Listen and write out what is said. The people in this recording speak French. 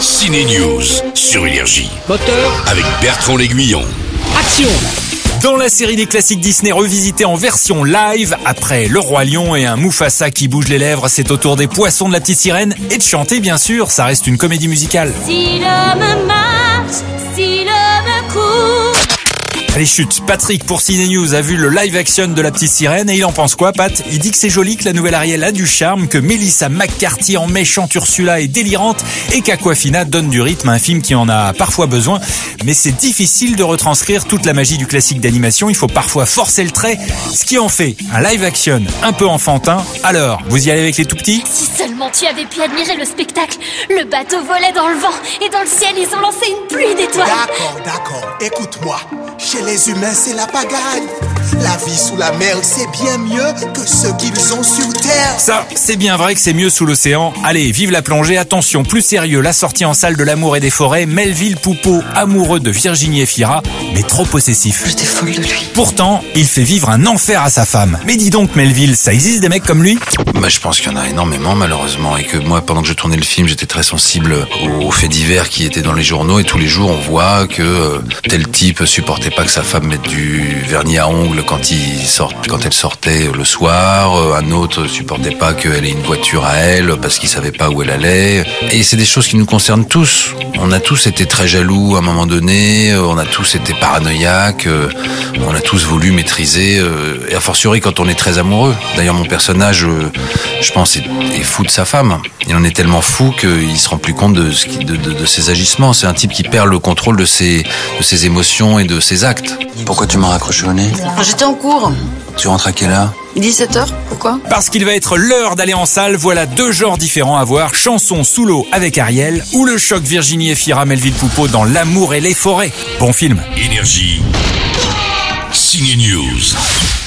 Ciné News sur Énergie Moteur, avec Bertrand L'Aiguillon. action Dans la série des classiques Disney revisitée en version live, après Le Roi Lion et un Mufasa qui bouge les lèvres, c'est au tour des poissons de la petite sirène et de chanter bien sûr, ça reste une comédie musicale. Si l'homme marche. Allez chute, Patrick pour Ciné News a vu le live action de la petite sirène et il en pense quoi Pat? Il dit que c'est joli, que la nouvelle Ariel a du charme, que Melissa McCarthy en méchante Ursula est délirante et qu'Aquafina donne du rythme à un film qui en a parfois besoin. Mais c'est difficile de retranscrire toute la magie du classique d'animation, il faut parfois forcer le trait, ce qui en fait un live action un peu enfantin. Alors, vous y allez avec les tout petits Si seulement tu avais pu admirer le spectacle. Le bateau volait dans le vent et dans le ciel ils ont lancé une pluie d'étoiles. D'accord. Écoute-moi. Chez les humains, c'est la pagaille. La vie sous la mer, c'est bien mieux que ce qu'ils ont sur Terre. Ça, c'est bien vrai que c'est mieux sous l'océan. Allez, vive la plongée. Attention, plus sérieux, la sortie en salle de l'amour et des forêts. Melville Poupeau, amoureux de Virginie Efira, mais trop possessif. J'étais folle de lui. Pourtant, il fait vivre un enfer à sa femme. Mais dis donc, Melville, ça existe des mecs comme lui? Bah, je pense qu'il y en a énormément malheureusement et que moi pendant que je tournais le film j'étais très sensible aux, aux faits divers qui étaient dans les journaux et tous les jours on voit que euh, tel type supportait pas que sa femme mette du vernis à ongles quand il sort, quand elle sortait le soir, euh, un autre supportait pas qu'elle ait une voiture à elle parce qu'il savait pas où elle allait et c'est des choses qui nous concernent tous. On a tous été très jaloux à un moment donné, euh, on a tous été paranoïaques, euh, on a tous voulu maîtriser et a fortiori quand on est très amoureux. D'ailleurs mon personnage je pense, est, fou de sa femme. Il en est tellement fou qu'il se rend plus compte de ses agissements. C'est un type qui perd le contrôle de ses, de ses émotions et de ses actes. Pourquoi tu m'as raccroché au nez J'étais en cours. Tu rentres à quelle heure 17h, pourquoi Parce qu'il va être l'heure d'aller en salle, voilà deux genres différents à voir. Chanson sous l'eau avec Ariel ou le choc Virginie Efira Melville Poupeau dans L'amour et les forêts. Bon film. Énergie. Ciné News.